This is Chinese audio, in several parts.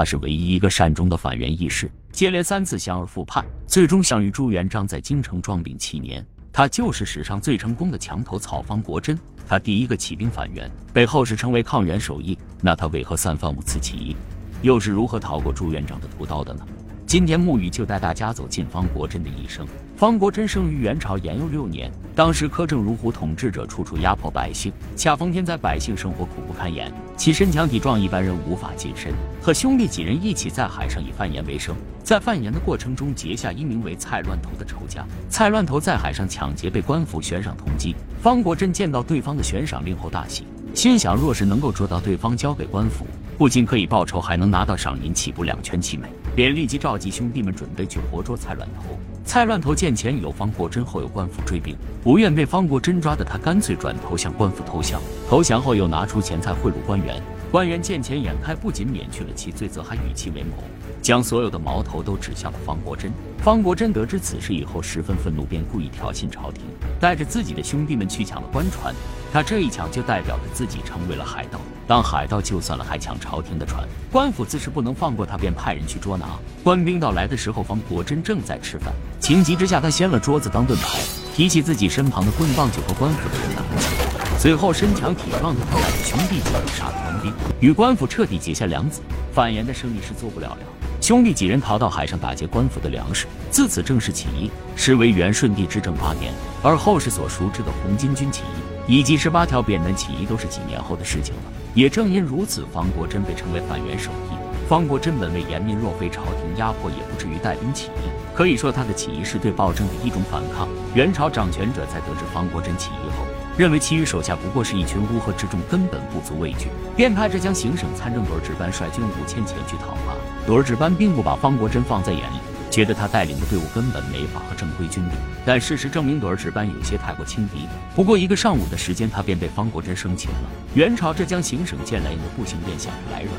他是唯一一个善终的反元义士，接连三次降而复叛，最终降于朱元璋在京城装病七年。他就是史上最成功的墙头草方国珍。他第一个起兵反元，被后世称为抗元首义。那他为何三番五次起义，又是如何逃过朱元璋的屠刀的呢？今天沐雨就带大家走进方国珍的一生。方国珍生于元朝延佑六年，当时苛政如虎，统治者处处压迫百姓，恰逢天灾，百姓生活苦不堪言。其身强体壮，一般人无法近身，和兄弟几人一起在海上以贩盐为生。在贩盐的过程中，结下一名为蔡乱头的仇家。蔡乱头在海上抢劫，被官府悬赏通缉。方国珍见到对方的悬赏令后大喜，心想若是能够捉到对方，交给官府，不仅可以报仇，还能拿到赏银，岂不两全其美？便立即召集兄弟们，准备去活捉蔡乱头。蔡乱头见前有方国珍，后有官府追兵，不愿被方国珍抓的他，干脆转头向官府投降。投降后又拿出钱财贿赂官员，官员见钱眼开，不仅免去了其罪责，还与其为谋，将所有的矛头都指向了方国珍。方国珍得知此事以后，十分愤怒，便故意挑衅朝廷，带着自己的兄弟们去抢了官船。他这一抢，就代表着自己成为了海盗。当海盗就算了，还抢朝廷的船，官府自是不能放过他，便派人去捉拿。官兵到来的时候，方国珍正在吃饭，情急之下，他掀了桌子当盾牌，提起自己身旁的棍棒，就和官府的人打了起来。随后，身强体壮的他带着兄弟几人杀了官兵，与官府彻底结下梁子。贩盐的生意是做不了了。兄弟几人逃到海上打劫官府的粮食，自此正式起义，实为元顺帝执政八年。而后世所熟知的红巾军起义，以及十八条扁担起义，都是几年后的事情了。也正因如此，方国珍被称为反元首义。方国珍本为严民，若非朝廷压迫，也不至于带兵起义。可以说，他的起义是对暴政的一种反抗。元朝掌权者在得知方国珍起义后，认为其余手下不过是一群乌合之众，根本不足畏惧，便派浙江行省参政朵儿值班率军五千前去讨伐。朵儿值班并不把方国珍放在眼里，觉得他带领的队伍根本没法和正规军比。但事实证明，朵儿值班有些太过轻敌。不过一个上午的时间，他便被方国珍生擒了。元朝浙江行省见来硬的不行，便想着来软，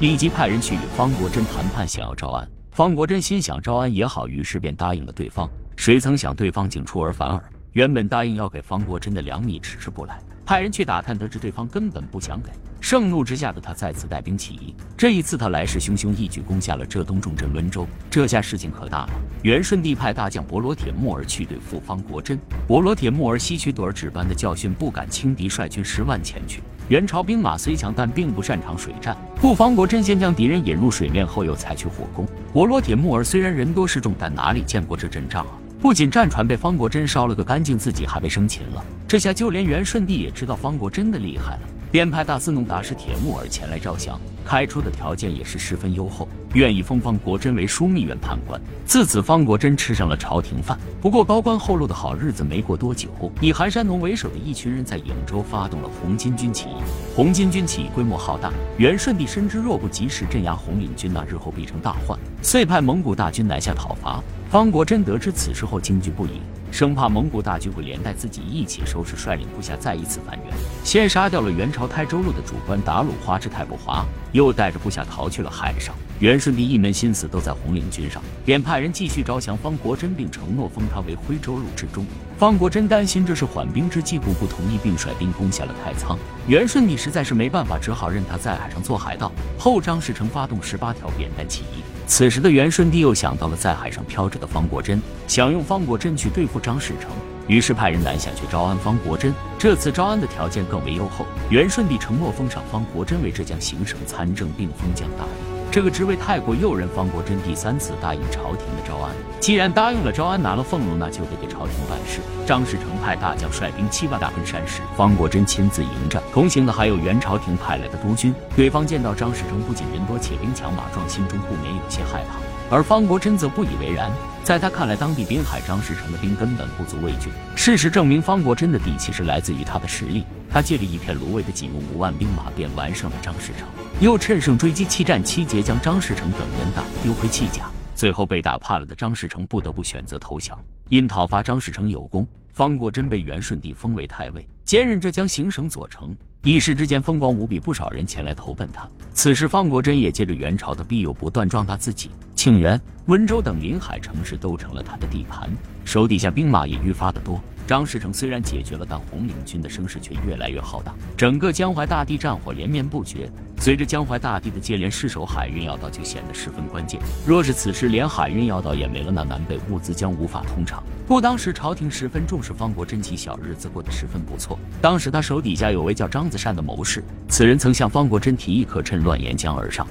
立即派人去与方国珍谈判，想要招安。方国珍心想招安也好，于是便答应了对方。谁曾想对方竟出尔反尔，原本答应要给方国珍的粮米迟迟不来。派人去打探，得知对方根本不想给。盛怒之下的他再次带兵起义。这一次他来势汹汹，一举攻下了浙东重镇温州。这下事情可大了。元顺帝派大将博罗铁木儿去对付方国珍。博罗铁木儿吸取朵儿值班的教训，不敢轻敌，率军十万前去。元朝兵马虽强，但并不擅长水战。故方国珍先将敌人引入水面，后又采取火攻。博罗铁木儿虽然人多势众，但哪里见过这阵仗啊？不仅战船被方国珍烧了个干净，自己还被生擒了。这下就连元顺帝也知道方国珍的厉害了，便派大司农达什铁木儿前来招降，开出的条件也是十分优厚，愿意封方国珍为枢密院判官。自此，方国珍吃上了朝廷饭。不过高官厚禄的好日子没过多久，以韩山农为首的一群人在颍州发动了红巾军起义。红巾军起义规模浩大，元顺帝深知若不及时镇压红领军，那日后必成大患，遂派蒙古大军南下讨伐。方国珍得知此事后惊惧不已，生怕蒙古大军会连带自己一起收拾，率领部下再一次反元。先杀掉了元朝台州路的主官达鲁花之泰不华，又带着部下逃去了海上。元顺帝一门心思都在红领军上，便派人继续招降方国珍，并承诺封他为徽州路之中。方国珍担心这是缓兵之计，故不同意，并率兵攻下了太仓。元顺帝实在是没办法，只好任他在海上做海盗。后张士诚发动十八条扁担起义。此时的元顺帝又想到了在海上漂着的方国珍，想用方国珍去对付张士诚，于是派人南下去招安方国珍。这次招安的条件更为优厚，元顺帝承诺封赏方国珍为浙江行省参政，并封将大吏。这个职位太过诱人，方国珍第三次答应朝廷的招安。既然答应了招安，拿了俸禄，那就得给朝廷办事。张士诚派大将率兵七万大奔山时，方国珍亲自迎战。同行的还有元朝廷派来的督军。对方见到张士诚不仅人多，且兵强马壮，心中不免有些害怕。而方国珍则不以为然，在他看来，当地滨海张士诚的兵根本不足畏惧。事实证明，方国珍的底气是来自于他的实力。他借着一片芦苇的仅用五万兵马，便完胜了张士诚。又趁胜追击，七战七捷，将张士诚等人打得丢盔弃甲。最后被打怕了的张士诚不得不选择投降。因讨伐张士诚有功，方国珍被元顺帝封为太尉，兼任浙江行省左丞。一时之间风光无比，不少人前来投奔他。此时，方国珍也借着元朝的庇佑，不断壮大自己。庆元、温州等临海城市都成了他的地盘，手底下兵马也愈发的多。张士诚虽然解决了，但红领军的声势却越来越浩大，整个江淮大地战火连绵不绝。随着江淮大地的接连失守，海运要道就显得十分关键。若是此时连海运要道也没了，那南北物资将无法通畅。不，当时朝廷十分重视方国珍，其小日子过得十分不错。当时他手底下有位叫张子善的谋士，此人曾向方国珍提议，可趁乱沿江而上，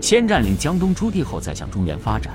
先占领江东诸地，后再向中原发展。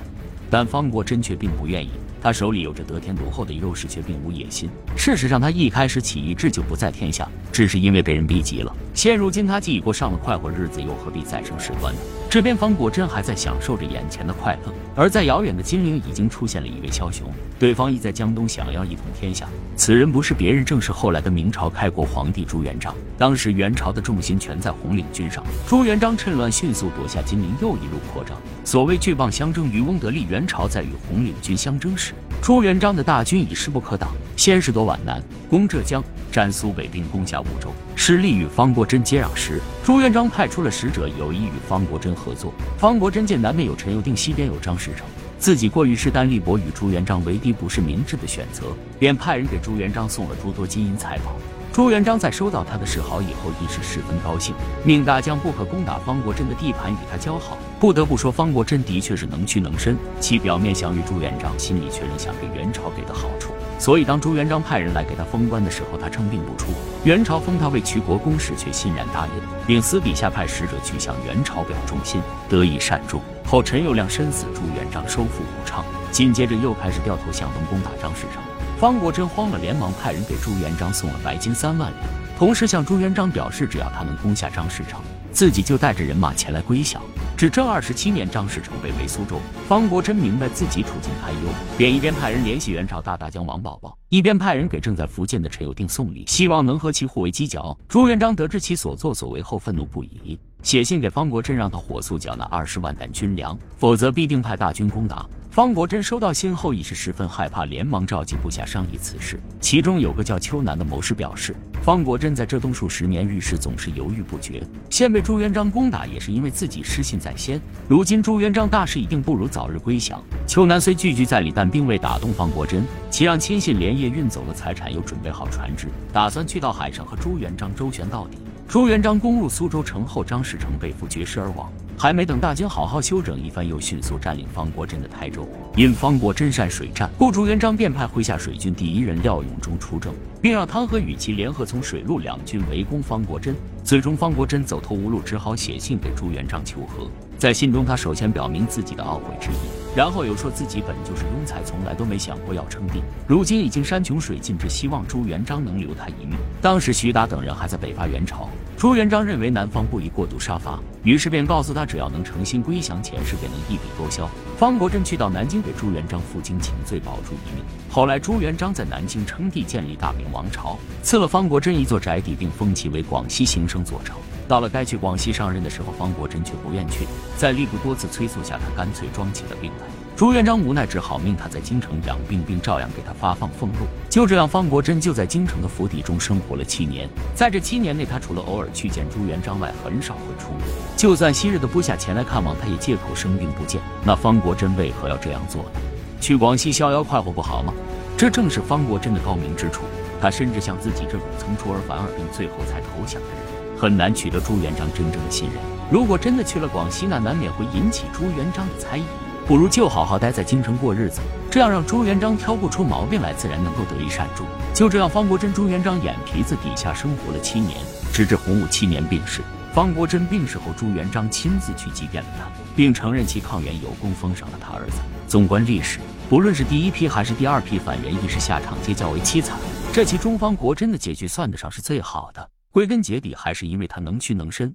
但方国珍却并不愿意。他手里有着得天独厚的优势，却并无野心。事实上，他一开始起义志就不在天下，只是因为被人逼急了。现如今，他既已过上了快活日子，又何必再生事端呢？这边方国珍还在享受着眼前的快乐，而在遥远的金陵已经出现了一位枭雄，对方亦在江东想要一统天下。此人不是别人，正是后来的明朝开国皇帝朱元璋。当时元朝的重心全在红领军上，朱元璋趁乱迅速夺下金陵，又一路扩张。所谓鹬蚌相争，渔翁得利。元朝在与红领军相争时，朱元璋的大军已势不可挡，先是夺皖南，攻浙江，占苏北，并攻下梧州，势力与方国珍接壤时，朱元璋派出了使者，有意与方国珍合作。方国珍见南面有陈友定，西边有张士诚，自己过于势单力薄，与朱元璋为敌不是明智的选择，便派人给朱元璋送了诸多金银财宝。朱元璋在收到他的示好以后，亦是十分高兴，命大将不可攻打方国珍的地盘，与他交好。不得不说，方国珍的确是能屈能伸，其表面降于朱元璋，心里却仍想给元朝给的好处。所以，当朱元璋派人来给他封官的时候，他称病不出。元朝封他为衢国公使，却欣然答应，并私底下派使者去向元朝表忠心，得以善终。后陈友谅身死，朱元璋收复武昌，紧接着又开始掉头向东攻打张士诚。方国珍慌了，连忙派人给朱元璋送了白金三万两，同时向朱元璋表示，只要他能攻下张士诚，自己就带着人马前来归降。至正二十七年，张士诚被围苏州，方国珍明白自己处境堪忧，便一边派人联系元朝大大将王宝宝，一边派人给正在福建的陈友定送礼，希望能和其互为犄角。朱元璋得知其所作所为后，愤怒不已，写信给方国珍，让他火速缴纳二十万担军粮，否则必定派大军攻打。方国珍收到信后已是十分害怕，连忙召集部下商议此事。其中有个叫秋南的谋士表示，方国珍在浙东数十年，遇事总是犹豫不决，现被朱元璋攻打也是因为自己失信在先。如今朱元璋大势已定，不如早日归降。秋南虽句句在理，但并未打动方国珍，其让亲信连夜运走了财产，又准备好船只，打算去到海上和朱元璋周旋到底。朱元璋攻入苏州城后，张士诚被俘绝食而亡。还没等大军好好休整一番，又迅速占领方国珍的台州。因方国珍善水战，故朱元璋便派麾下水军第一人廖永忠出征，并让汤和与其联合从水陆两军围攻方国珍。最终，方国珍走投无路，只好写信给朱元璋求和。在信中，他首先表明自己的懊悔之意，然后又说自己本就是庸才，从来都没想过要称帝，如今已经山穷水尽，只希望朱元璋能留他一命。当时徐达等人还在北伐元朝，朱元璋认为南方不宜过度杀伐，于是便告诉他，只要能诚心归降，前世便能一笔勾销。方国珍去到南京给朱元璋负荆请罪，保住一命。后来朱元璋在南京称帝，建立大明王朝，赐了方国珍一座宅邸，并封其为广西行省左丞。到了该去广西上任的时候，方国珍却不愿去，在吏部多次催促下，他干脆装起了病来。朱元璋无奈，只好命他在京城养病，并照样给他发放俸禄。就这样，方国珍就在京城的府邸中生活了七年。在这七年内，他除了偶尔去见朱元璋外，很少会出门。就算昔日的部下前来看望，他也借口生病不见。那方国珍为何要这样做呢？去广西逍遥快活不好吗？这正是方国珍的高明之处。他甚至像自己这种曾出尔反尔并最后才投降的人。很难取得朱元璋真正的信任。如果真的去了广西，那难免会引起朱元璋的猜疑。不如就好好待在京城过日子，这样让朱元璋挑不出毛病来，自然能够得以善终。就这样，方国珍、朱元璋眼皮子底下生活了七年，直至洪武七年病逝。方国珍病逝后，朱元璋亲自去祭奠了他，并承认其抗元有功，封赏了他儿子。纵观历史，不论是第一批还是第二批反元义士，下场皆较为凄惨。这其中，方国珍的结局算得上是最好的。归根结底，还是因为他能屈能伸。